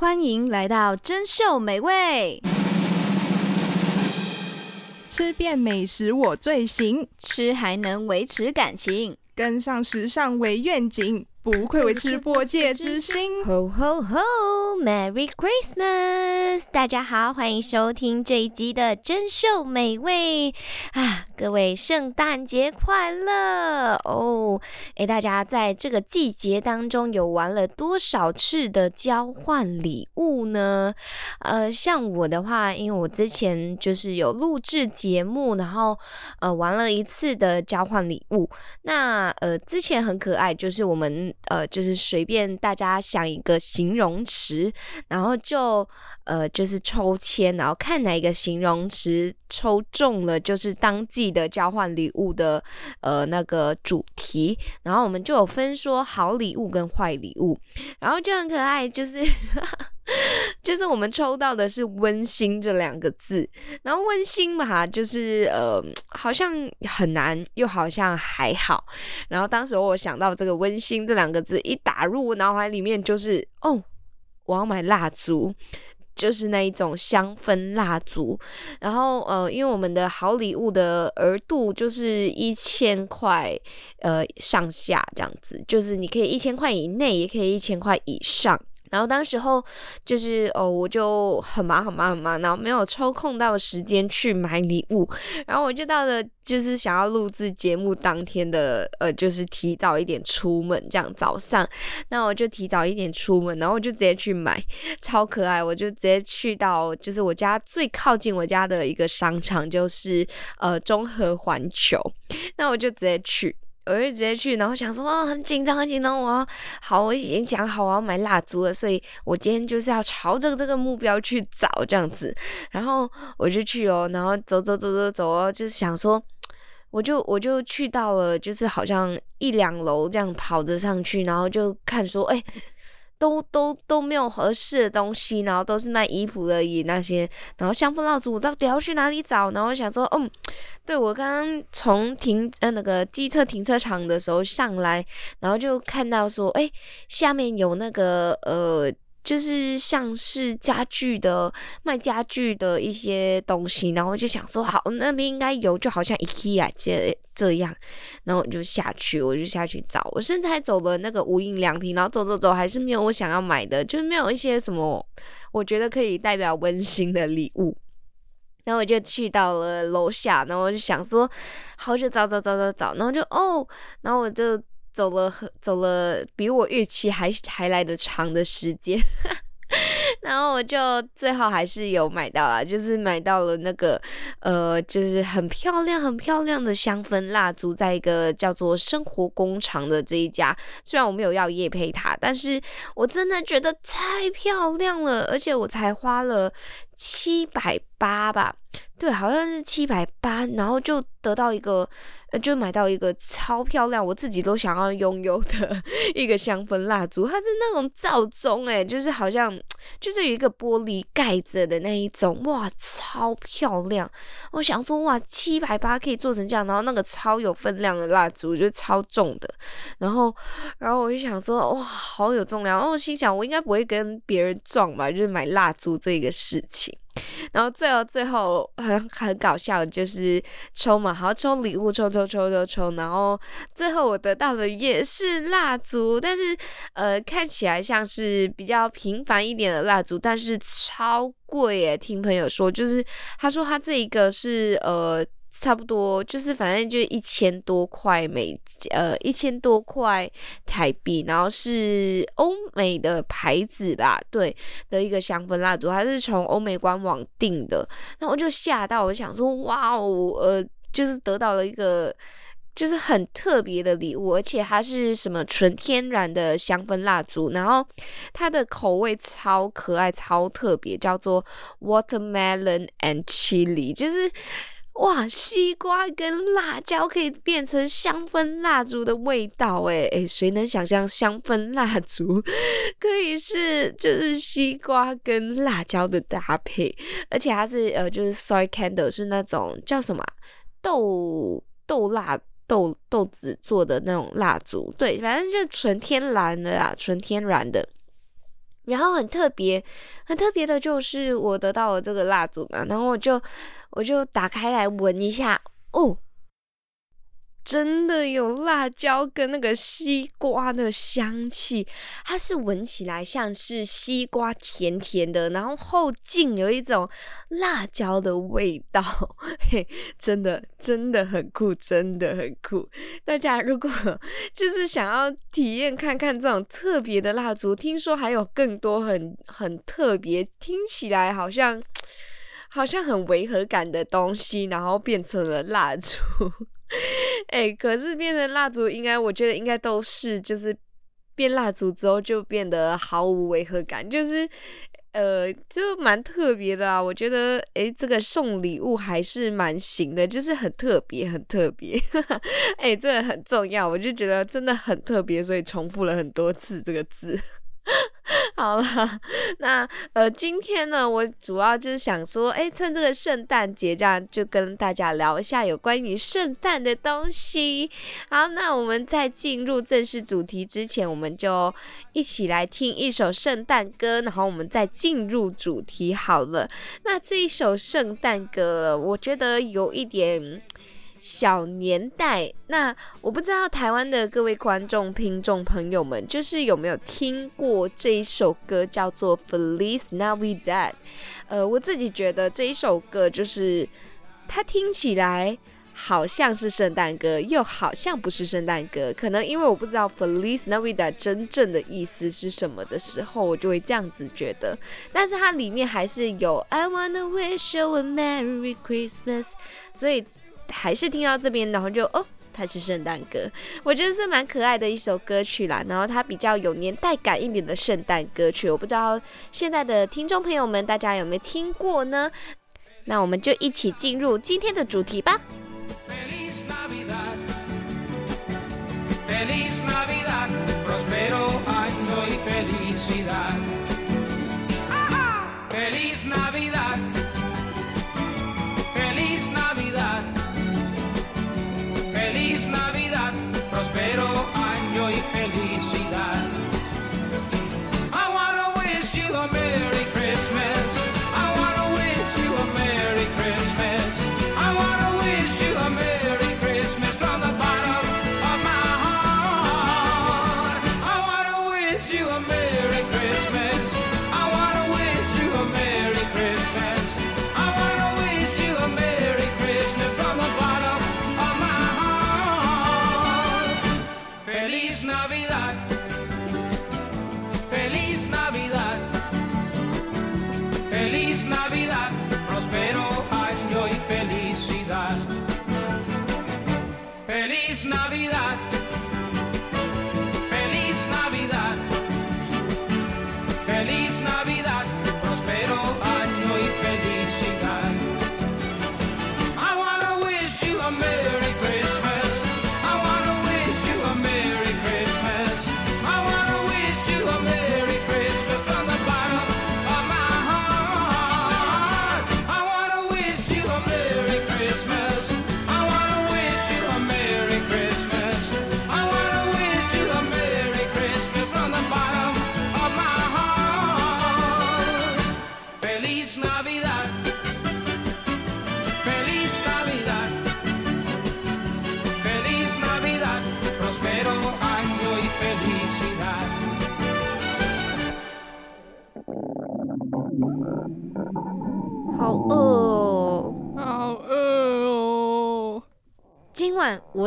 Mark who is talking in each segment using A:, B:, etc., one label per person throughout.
A: 欢迎来到珍秀美味，
B: 吃遍美食我最行，
A: 吃还能维持感情，
B: 跟上时尚为愿景。不愧为吃播界之星
A: ！Ho ho ho！Merry Christmas！大家好，欢迎收听这一集的珍饈美味啊！各位圣诞节快乐哦！诶，大家在这个季节当中有玩了多少次的交换礼物呢？呃，像我的话，因为我之前就是有录制节目，然后呃玩了一次的交换礼物。那呃之前很可爱，就是我们。呃，就是随便大家想一个形容词，然后就呃，就是抽签，然后看哪一个形容词抽中了，就是当季的交换礼物的呃那个主题，然后我们就有分说好礼物跟坏礼物，然后就很可爱，就是。就是我们抽到的是温馨这两个字，然后温馨嘛，就是呃，好像很难，又好像还好。然后当时我想到这个温馨这两个字一打入我脑海里面，就是哦，我要买蜡烛，就是那一种香氛蜡烛。然后呃，因为我们的好礼物的额度就是一千块呃上下这样子，就是你可以一千块以内，也可以一千块以上。然后当时候就是哦，我就很忙很忙很忙，然后没有抽空到时间去买礼物。然后我就到了就是想要录制节目当天的呃，就是提早一点出门，这样早上，那我就提早一点出门，然后我就直接去买，超可爱。我就直接去到就是我家最靠近我家的一个商场，就是呃中和环球，那我就直接去。我就直接去，然后想说，哦，很紧张，很紧张。我好，我已经想好我要买蜡烛了，所以我今天就是要朝着这个目标去找这样子。然后我就去哦，然后走走走走走哦，就是想说，我就我就去到了，就是好像一两楼这样跑着上去，然后就看说，哎。都都都没有合适的东西，然后都是卖衣服而已那些，然后香氛蜡烛到底要去哪里找？然后我想说，嗯，对，我刚刚从停呃那个机车停车场的时候上来，然后就看到说，哎，下面有那个呃。就是像是家具的卖家具的一些东西，然后就想说好，那边应该有，就好像 IKEA 这这样，然后我就下去，我就下去找，我甚至还走了那个无印良品，然后走走走，还是没有我想要买的，就是没有一些什么我觉得可以代表温馨的礼物，然后我就去到了楼下，然后我就想说，好，就找找找找找，然后就哦，然后我就。走了，走了，比我预期还还来的长的时间，然后我就最后还是有买到了，就是买到了那个呃，就是很漂亮、很漂亮的香氛蜡烛，在一个叫做生活工厂的这一家。虽然我没有要业配它，但是我真的觉得太漂亮了，而且我才花了七百八吧。对，好像是七百八，然后就得到一个，就买到一个超漂亮，我自己都想要拥有的 一个香氛蜡烛。它是那种罩宗，诶，就是好像就是有一个玻璃盖着的那一种，哇，超漂亮！我想说，哇，七百八可以做成这样，然后那个超有分量的蜡烛，我觉得超重的。然后，然后我就想说，哇，好有重量。然后我心想，我应该不会跟别人撞吧？就是买蜡烛这个事情。然后最后最后很很搞笑就是抽嘛，好抽礼物，抽抽抽抽抽，然后最后我得到的也是蜡烛，但是呃看起来像是比较平凡一点的蜡烛，但是超贵耶！听朋友说，就是他说他这一个是呃。差不多就是反正就一千多块美，呃一千多块台币，然后是欧美的牌子吧，对的一个香氛蜡烛，它是从欧美官网订的，然后我就吓到，我想说哇哦，呃，就是得到了一个就是很特别的礼物，而且它是什么纯天然的香氛蜡烛，然后它的口味超可爱、超特别，叫做 watermelon and chili，就是。哇，西瓜跟辣椒可以变成香氛蜡烛的味道诶诶，谁能想象香氛蜡烛 可以是就是西瓜跟辣椒的搭配？而且它是呃，就是 soy candle 是那种叫什么豆豆蜡豆豆子做的那种蜡烛，对，反正就纯天然的啦，纯天然的。然后很特别，很特别的就是我得到了这个蜡烛嘛，然后我就我就打开来闻一下，哦。真的有辣椒跟那个西瓜的香气，它是闻起来像是西瓜甜甜的，然后后劲有一种辣椒的味道，嘿，真的真的很酷，真的很酷。大家如果 就是想要体验看看这种特别的蜡烛，听说还有更多很很特别，听起来好像好像很违和感的东西，然后变成了蜡烛。哎、可是变成蜡烛，应该我觉得应该都是，就是变蜡烛之后就变得毫无违和感，就是呃，就蛮特别的啊。我觉得，哎、这个送礼物还是蛮行的，就是很特别，很特别。哎、欸，这个很重要，我就觉得真的很特别，所以重复了很多次这个字。好了，那呃，今天呢，我主要就是想说，哎，趁这个圣诞节，这样就跟大家聊一下有关于圣诞的东西。好，那我们在进入正式主题之前，我们就一起来听一首圣诞歌，然后我们再进入主题好了。那这一首圣诞歌，我觉得有一点。小年代，那我不知道台湾的各位观众、听众朋友们，就是有没有听过这一首歌，叫做《Feliz Navidad》。呃，我自己觉得这一首歌就是它听起来好像是圣诞歌，又好像不是圣诞歌。可能因为我不知道《Feliz Navidad》真正的意思是什么的时候，我就会这样子觉得。但是它里面还是有 "I wanna wish you a Merry Christmas"，所以。还是听到这边，然后就哦，它是圣诞歌，我觉得是蛮可爱的一首歌曲啦。然后它比较有年代感一点的圣诞歌曲，我不知道现在的听众朋友们大家有没有听过呢？那我们就一起进入今天的主题吧。año y feliz.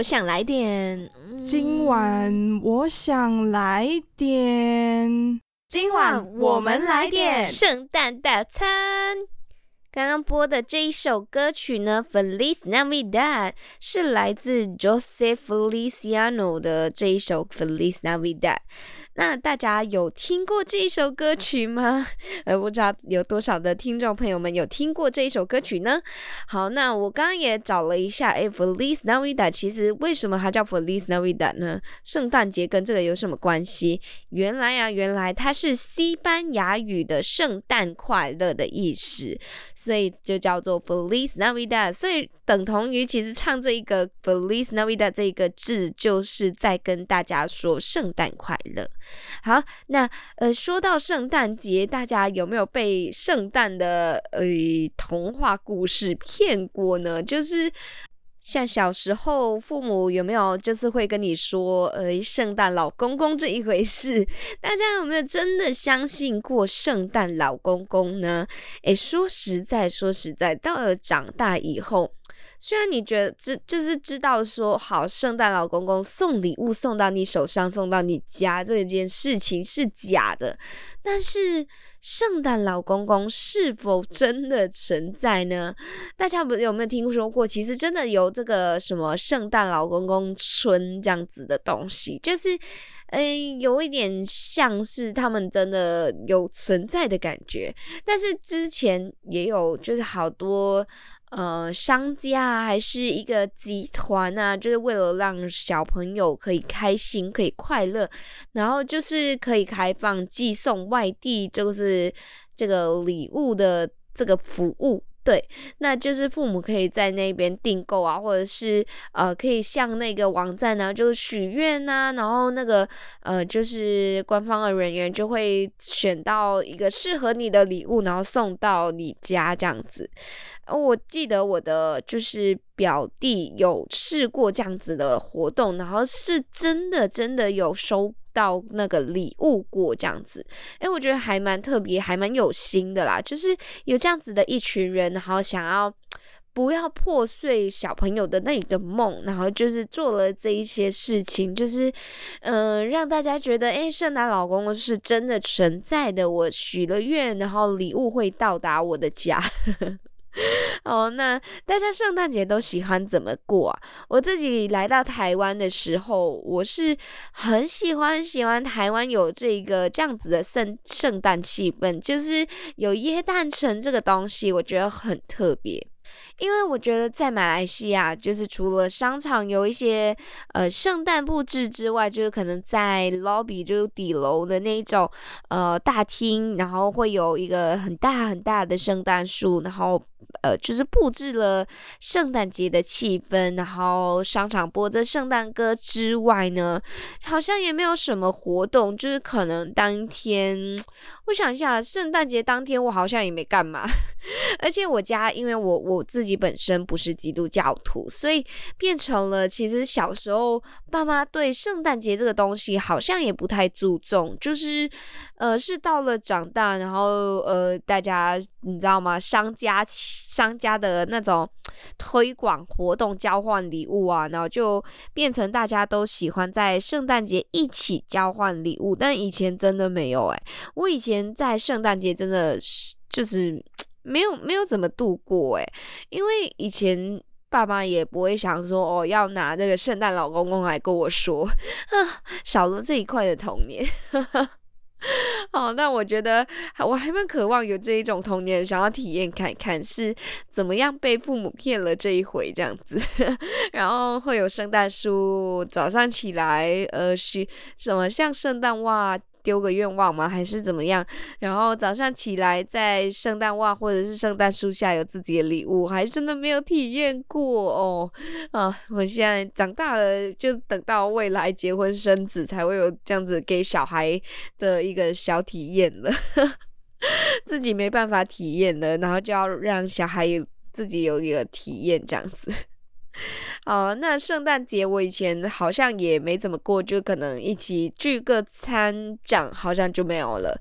A: 我想来点。
B: 今晚我想来点。
A: 今晚我们来点圣诞大餐。刚刚播的这一首歌曲呢，《Feliz Navidad》是来自 Joseph Feliciano 的这一首《Feliz Navidad》。那大家有听过这一首歌曲吗？呃，不知道有多少的听众朋友们有听过这一首歌曲呢？好，那我刚刚也找了一下，诶，Feliz Navidad，其实为什么它叫 Feliz Navidad 呢？圣诞节跟这个有什么关系？原来啊，原来它是西班牙语的圣诞快乐的意思，所以就叫做 Feliz Navidad。所以等同于其实唱这一个 Feliz Navidad 这一个字，就是在跟大家说圣诞快乐。好，那呃，说到圣诞节，大家有没有被圣诞的呃童话故事骗过呢？就是。像小时候，父母有没有就是会跟你说，呃，圣诞老公公这一回事？大家有没有真的相信过圣诞老公公呢？诶，说实在，说实在，到了长大以后，虽然你觉得知就是知道说，好，圣诞老公公送礼物送到你手上，送到你家这件事情是假的，但是。圣诞老公公是否真的存在呢？大家不有没有听说过？其实真的有这个什么圣诞老公公村这样子的东西，就是，嗯，有一点像是他们真的有存在的感觉。但是之前也有，就是好多。呃，商家还是一个集团啊，就是为了让小朋友可以开心、可以快乐，然后就是可以开放寄送外地，就是这个礼物的这个服务。对，那就是父母可以在那边订购啊，或者是呃，可以向那个网站呢，就许愿呐，然后那个呃，就是官方的人员就会选到一个适合你的礼物，然后送到你家这样子。我记得我的就是表弟有试过这样子的活动，然后是真的真的有收。到那个礼物过这样子，诶，我觉得还蛮特别，还蛮有心的啦。就是有这样子的一群人，然后想要不要破碎小朋友的那个梦，然后就是做了这一些事情，就是嗯、让大家觉得，诶，圣诞老公公是真的存在的。我许了愿，然后礼物会到达我的家。哦，那大家圣诞节都喜欢怎么过啊？我自己来到台湾的时候，我是很喜欢喜欢台湾有这个这样子的圣圣诞气氛，就是有耶诞城这个东西，我觉得很特别。因为我觉得在马来西亚，就是除了商场有一些呃圣诞布置之外，就是可能在 lobby 就是底楼的那种呃大厅，然后会有一个很大很大的圣诞树，然后呃就是布置了圣诞节的气氛，然后商场播着圣诞歌之外呢，好像也没有什么活动，就是可能当天我想一下，圣诞节当天我好像也没干嘛，而且我家因为我我自己。本身不是基督教徒，所以变成了其实小时候爸妈对圣诞节这个东西好像也不太注重，就是呃是到了长大，然后呃大家你知道吗？商家商家的那种 推广活动、交换礼物啊，然后就变成大家都喜欢在圣诞节一起交换礼物，但以前真的没有欸，我以前在圣诞节真的是就是。没有没有怎么度过诶，因为以前爸妈也不会想说哦，要拿那个圣诞老公公来跟我说，少了这一块的童年。好，那我觉得我还蛮渴望有这一种童年，想要体验看看是怎么样被父母骗了这一回这样子。然后会有圣诞树，早上起来呃是什么像圣诞袜。丢个愿望吗？还是怎么样？然后早上起来，在圣诞袜或者是圣诞树下有自己的礼物，还真的没有体验过哦。啊，我现在长大了，就等到未来结婚生子才会有这样子给小孩的一个小体验了，自己没办法体验了，然后就要让小孩自己有一个体验这样子。哦，那圣诞节我以前好像也没怎么过，就可能一起聚个餐，这样好像就没有了。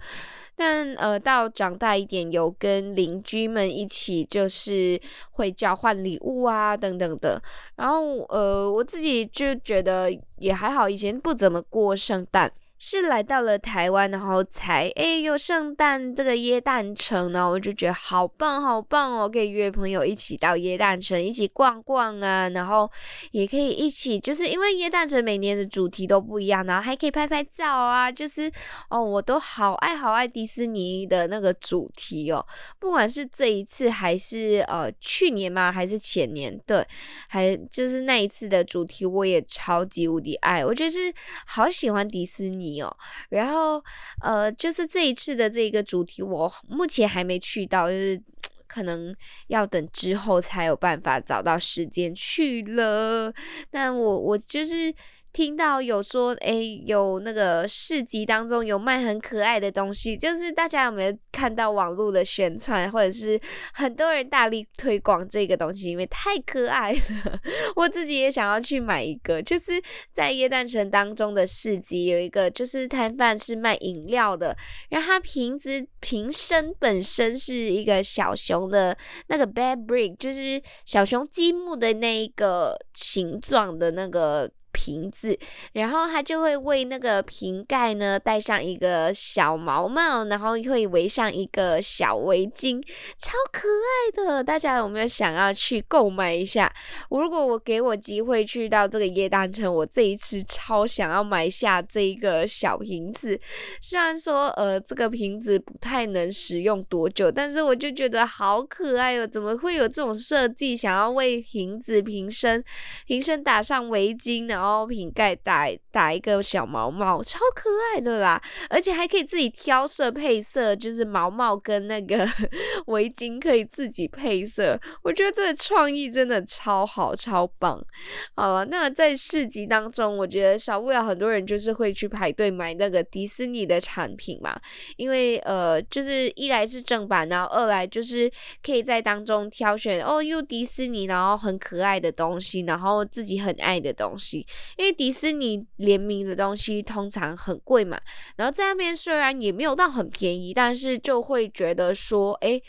A: 但呃，到长大一点，有跟邻居们一起，就是会交换礼物啊，等等的。然后呃，我自己就觉得也还好，以前不怎么过圣诞。是来到了台湾，然后才诶有圣诞这个耶诞城呢，我就觉得好棒好棒哦，可以约朋友一起到耶诞城一起逛逛啊，然后也可以一起，就是因为耶诞城每年的主题都不一样，然后还可以拍拍照啊，就是哦，我都好爱好爱迪士尼的那个主题哦，不管是这一次还是呃去年嘛，还是前年，对，还就是那一次的主题我也超级无敌爱，我就是好喜欢迪士尼。有，然后呃，就是这一次的这个主题，我目前还没去到，就是 可能要等之后才有办法找到时间去了。那我我就是。听到有说，诶，有那个市集当中有卖很可爱的东西，就是大家有没有看到网络的宣传，或者是很多人大力推广这个东西，因为太可爱了。我自己也想要去买一个，就是在耶诞城当中的市集有一个，就是摊贩是卖饮料的，然后它瓶子瓶身本身是一个小熊的那个 bad Brick，就是小熊积木的那一个形状的那个。瓶子，然后他就会为那个瓶盖呢戴上一个小毛帽，然后会围上一个小围巾，超可爱的。大家有没有想要去购买一下？如果我给我机会去到这个耶诞城，我这一次超想要买下这一个小瓶子。虽然说呃这个瓶子不太能使用多久，但是我就觉得好可爱哦！怎么会有这种设计？想要为瓶子瓶身瓶身打上围巾呢？然后瓶盖打打一个小毛毛，超可爱的啦！而且还可以自己挑色配色，就是毛毛跟那个 围巾可以自己配色。我觉得这个创意真的超好，超棒。好了，那在市集当中，我觉得少不了很多人就是会去排队买那个迪士尼的产品嘛，因为呃，就是一来是正版，然后二来就是可以在当中挑选哦，又迪士尼，然后很可爱的东西，然后自己很爱的东西。因为迪士尼联名的东西通常很贵嘛，然后在那边虽然也没有到很便宜，但是就会觉得说，诶，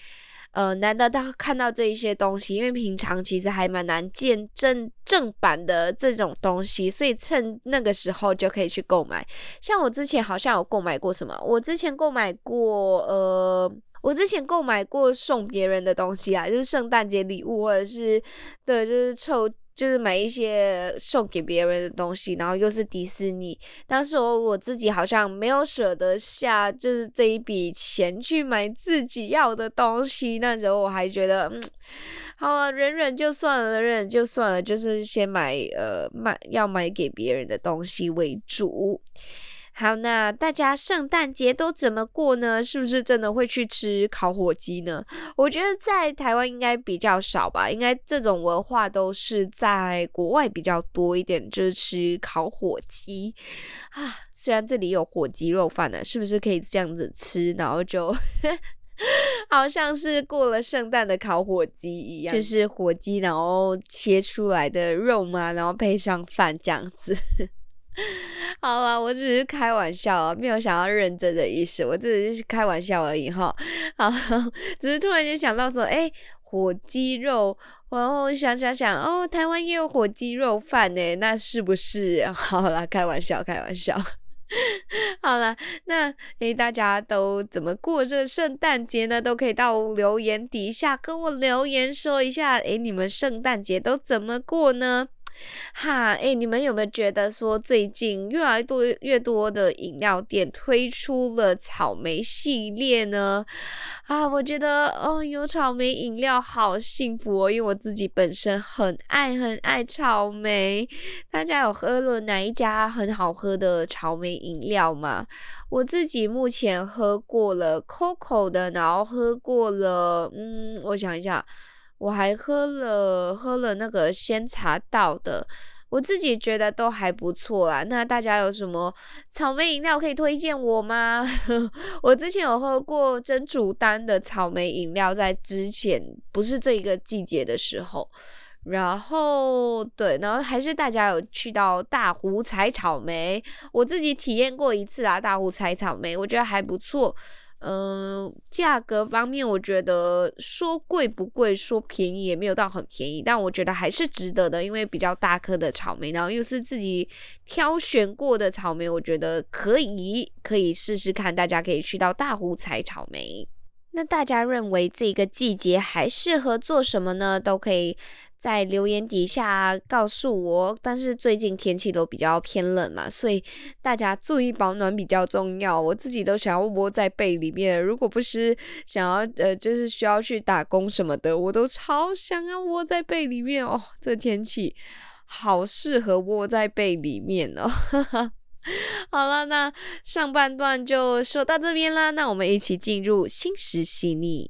A: 呃，难得到看到这一些东西，因为平常其实还蛮难见正正版的这种东西，所以趁那个时候就可以去购买。像我之前好像有购买过什么，我之前购买过，呃，我之前购买过送别人的东西啊，就是圣诞节礼物或者是对，就是凑。就是买一些送给别人的东西，然后又是迪士尼。当时我我自己好像没有舍得下，就是这一笔钱去买自己要的东西。那时候我还觉得，嗯，好了，忍忍就算了，忍忍就算了，就是先买呃买要买给别人的东西为主。好，那大家圣诞节都怎么过呢？是不是真的会去吃烤火鸡呢？我觉得在台湾应该比较少吧，应该这种文化都是在国外比较多一点，就是吃烤火鸡啊。虽然这里有火鸡肉饭呢，是不是可以这样子吃，然后就 好像是过了圣诞的烤火鸡一样，就是火鸡然后切出来的肉嘛，然后配上饭这样子。好了，我只是开玩笑啊，没有想要认真的意思，我只是开玩笑而已哈。好，只是突然间想到说，哎、火鸡肉，然后想想想，哦，台湾也有火鸡肉饭呢，那是不是？好了，开玩笑，开玩笑。好了，那哎、大家都怎么过这圣诞节呢？都可以到留言底下跟我留言说一下，哎、你们圣诞节都怎么过呢？哈，哎，你们有没有觉得说最近越来越多越多的饮料店推出了草莓系列呢？啊，我觉得哦，有草莓饮料好幸福哦，因为我自己本身很爱很爱草莓。大家有喝了哪一家很好喝的草莓饮料吗？我自己目前喝过了 Coco 的，然后喝过了，嗯，我想一下。我还喝了喝了那个仙茶道的，我自己觉得都还不错啦。那大家有什么草莓饮料可以推荐我吗？我之前有喝过珍珠丹的草莓饮料，在之前不是这一个季节的时候。然后对，然后还是大家有去到大湖采草莓，我自己体验过一次啊，大湖采草莓，我觉得还不错。嗯、价格方面，我觉得说贵不贵，说便宜也没有到很便宜，但我觉得还是值得的，因为比较大颗的草莓，然后又是自己挑选过的草莓，我觉得可以，可以试试看。大家可以去到大湖采草莓。那大家认为这个季节还适合做什么呢？都可以。在留言底下告诉我，但是最近天气都比较偏冷嘛，所以大家注意保暖比较重要。我自己都想要窝在被里面，如果不是想要呃，就是需要去打工什么的，我都超想要窝在被里面哦。这天气好适合窝在被里面哦。好了，那上半段就说到这边啦，那我们一起进入心食细腻。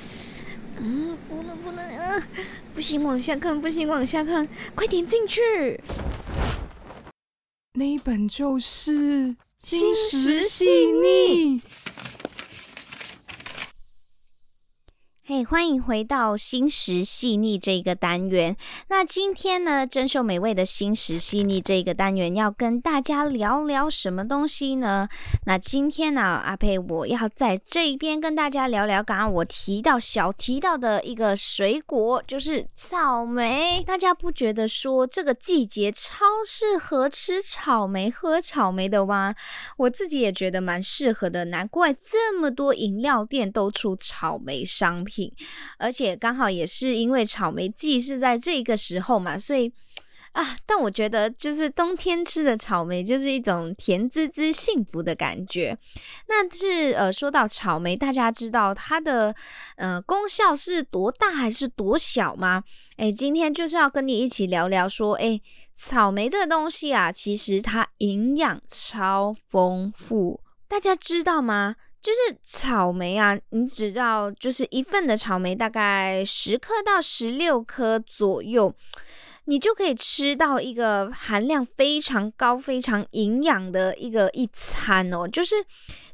C: 嗯，不能不能，啊，不行，往下看，不行，往下看，快点进去。
B: 那一本就是《心石细腻》。
C: 嘿欢迎回到心食细腻这一个单元。那今天呢，珍秀美味的心食细腻这一个单元要跟大家聊聊什么东西呢？那今天呢，阿佩我要在这一边跟大家聊聊刚刚我提到小提到的一个水果，就是草莓。大家不觉得说这个季节超适合吃草莓、喝草莓的吗？我自己也觉得蛮适合的，难怪这么多饮料店都出草莓商品。而且刚好也是因为草莓季是在这个时候嘛，所以啊，但我觉得就是冬天吃的草莓就是一种甜滋滋、幸福的感觉。那是呃，说到草莓，大家知道它的呃功效是多大还是多小吗？诶，今天就是要跟你一起聊聊说，诶，草莓这个东西啊，其实它营养超丰富，大家知道吗？就是草莓啊，你只要就是一份的草莓，大概十颗到十六颗左右，你就可以吃到一个含量非常高、非常营养的一个一餐哦。就是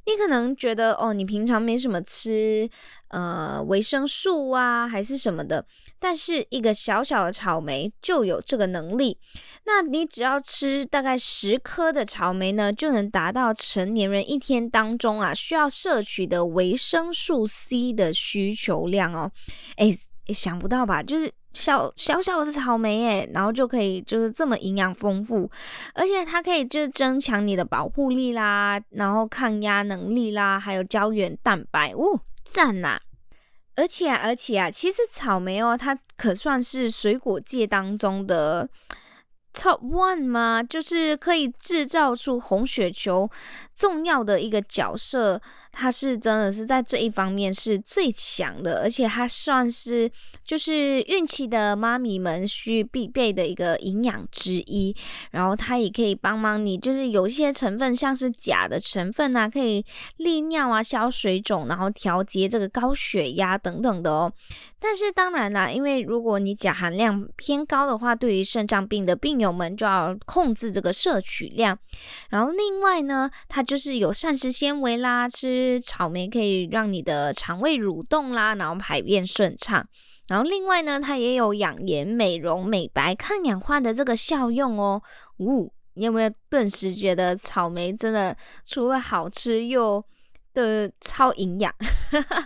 C: 你可能觉得哦，你平常没什么吃，呃，维生素啊，还是什么的。但是一个小小的草莓就有这个能力，那你只要吃大概十颗的草莓呢，就能达到成年人一天当中啊需要摄取的维生素 C 的需求量哦。诶，想不到吧？就是小小小的草莓诶，然后就可以就是这么营养丰富，而且它可以就是增强你的保护力啦，然后抗压能力啦，还有胶原蛋白，哦，赞呐！而且啊，而且啊，其实草莓哦，它可算是水果界当中的 top one 吗？就是可以制造出红血球重要的一个角色。它是真的是在这一方面是最强的，而且它算是就是孕期的妈咪们需必备的一个营养之一。然后它也可以帮忙你，就是有一些成分像是钾的成分啊，可以利尿啊、消水肿，然后调节这个高血压等等的哦。但是当然啦，因为如果你钾含量偏高的话，对于肾脏病的病友们就要控制这个摄取量。然后另外呢，它就是有膳食纤维啦，吃。吃草莓可以让你的肠胃蠕动啦，然后排便顺畅。然后另外呢，它也有养颜、美容、美白、抗氧化的这个效用哦。呜、你有没有顿时觉得草莓真的除了好吃又的超营养？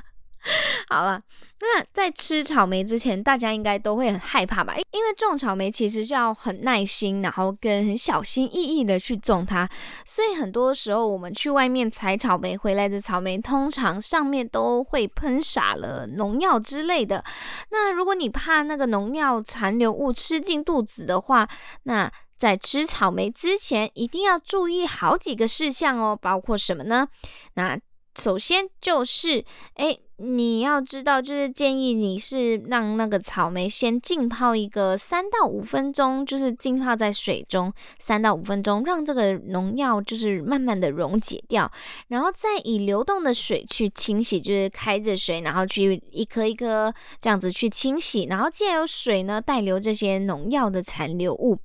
C: 好了。那在吃草莓之前，大家应该都会很害怕吧？因为种草莓其实是要很耐心，然后跟很小心翼翼的去种它，所以很多时候我们去外面采草莓回来的草莓，通常上面都会喷洒了农药之类的。那如果你怕那个农药残留物吃进肚子的话，那在吃草莓之前一定要注意好几个事项哦，包括什么呢？那首先就是，诶。你要知道，就是建议你是让那个草莓先浸泡一个三到五分钟，就是浸泡在水中三到五分钟，让这个农药就是慢慢的溶解掉，然后再以流动的水去清洗，就是开着水，然后去一颗一颗这样子去清洗，然后既然有水呢带流这些农药的残留物。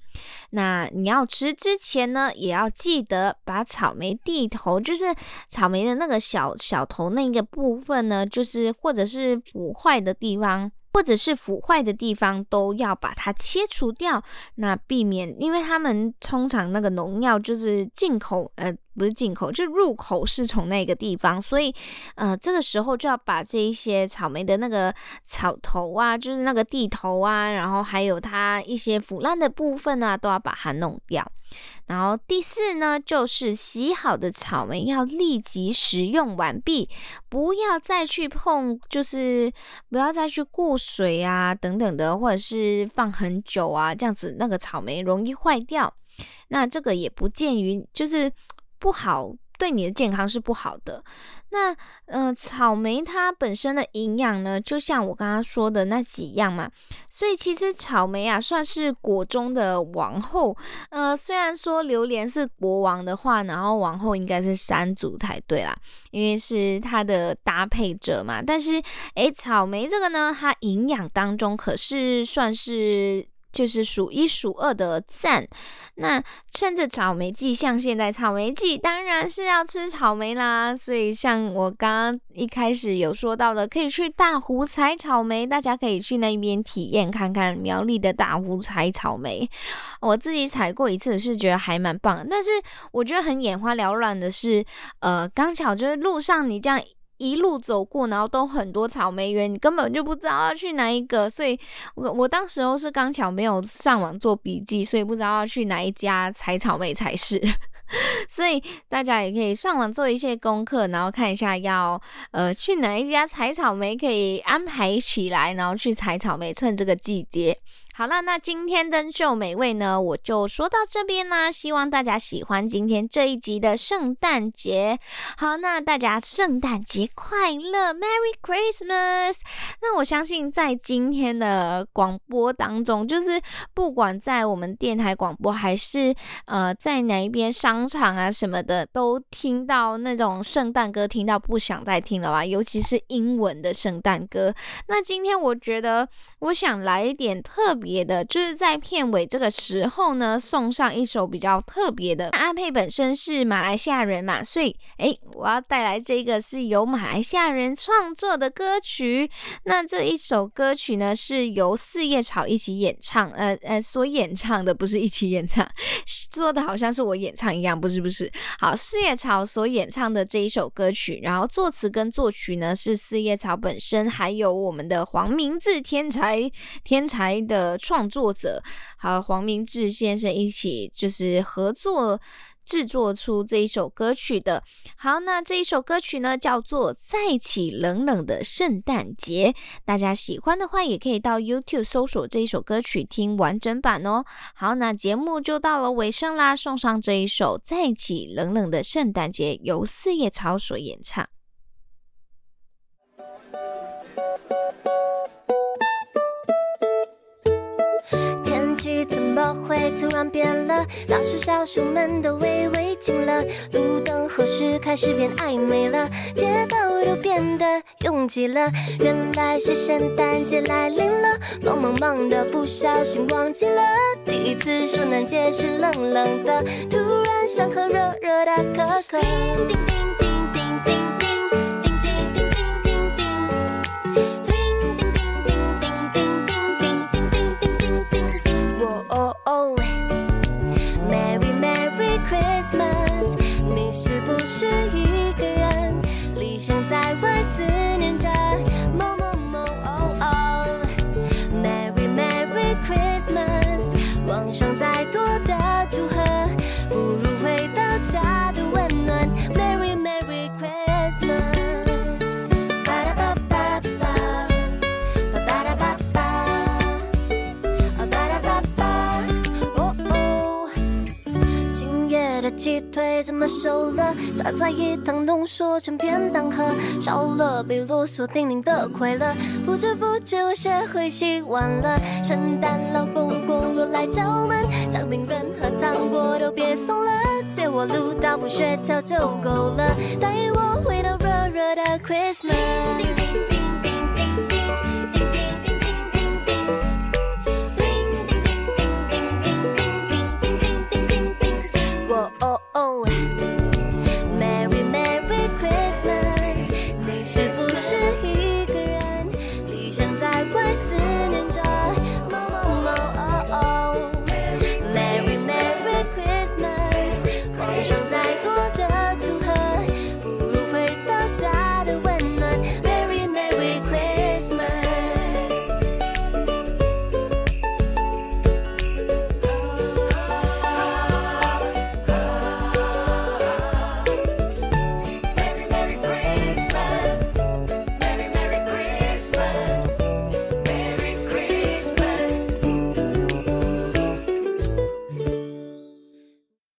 C: 那你要吃之前呢，也要记得把草莓蒂头，就是草莓的那个小小头那个部分呢，就是或者是腐坏的地方，或者是腐坏的地方都要把它切除掉。那避免，因为他们通常那个农药就是进口，呃，不是进口，就入口是从那个地方，所以呃，这个时候就要把这一些草莓的那个草头啊，就是那个地头啊，然后还有它一些腐烂的部分啊，都要把它弄掉。然后第四呢，就是洗好的草莓要立即食用完毕，不要再去碰，就是不要再去过水啊等等的，或者是放很久啊，这样子那个草莓容易坏掉。那这个也不建于，就是不好。对你的健康是不好的。那呃，草莓它本身的营养呢，就像我刚刚说的那几样嘛。所以其实草莓啊，算是果中的王后。呃，虽然说榴莲是国王的话，然后王后应该是山竹才对啦，因为是它的搭配者嘛。但是，诶，草莓这个呢，它营养当中可是算是。就是数一数二的赞。那趁着草莓季，像现在草莓季，当然是要吃草莓啦。所以像我刚刚一开始有说到的，可以去大湖采草莓，大家可以去那边体验看看苗栗的大湖采草莓。我自己采过一次，是觉得还蛮棒。但是我觉得很眼花缭乱的是，呃，刚巧就是路上你这样。一路走过，然后都很多草莓园，你根本就不知道要去哪一个。所以我我当时候是刚巧没有上网做笔记，所以不知道要去哪一家采草莓才是。所以大家也可以上网做一些功课，然后看一下要呃去哪一家采草莓，可以安排起来，然后去采草莓，趁这个季节。好了，那今天珍秀美味呢，我就说到这边啦。希望大家喜欢今天这一集的圣诞节。好，那大家圣诞节快乐，Merry Christmas！那我相信在今天的广播当中，就是不管在我们电台广播，还是呃在哪一边商场啊什么的，都听到那种圣诞歌，听到不想再听了吧？尤其是英文的圣诞歌。那今天我觉得，我想来一点特别。别的就是在片尾这个时候呢，送上一首比较特别的。阿佩本身是马来西亚人嘛，所以诶，我要带来这个是由马来西亚人创作的歌曲。那这一首歌曲呢，是由四叶草一起演唱，呃呃，所演唱的不是一起演唱，说的好像是我演唱一样，不是不是。好，四叶草所演唱的这一首歌曲，然后作词跟作曲呢是四叶草本身，还有我们的黄明志天才天才的。创作者和黄明志先生一起就是合作制作出这一首歌曲的。好，那这一首歌曲呢叫做《再起冷冷的圣诞节》，大家喜欢的话也可以到 YouTube 搜索这一首歌曲听完整版哦。好，那节目就到了尾声啦，送上这一首《再起冷冷的圣诞节》，由四叶草所演唱。
D: 会突然变了？老鼠、小鼠们都微微惊了，路灯何时开始变暧昧了？街道都变得拥挤了，原来是圣诞节来临了。忙忙忙的，不小心忘记了，第一次圣诞节是冷冷的，突然想喝热热的可可。叮叮叮。把一汤浓缩成便当盒，少了被啰嗦叮咛的快乐，不知不觉我学会洗碗了。圣诞老公公若来敲门，姜饼润和糖果都别送了，借我路道夫雪橇就够了，带我回到热热的 Christmas。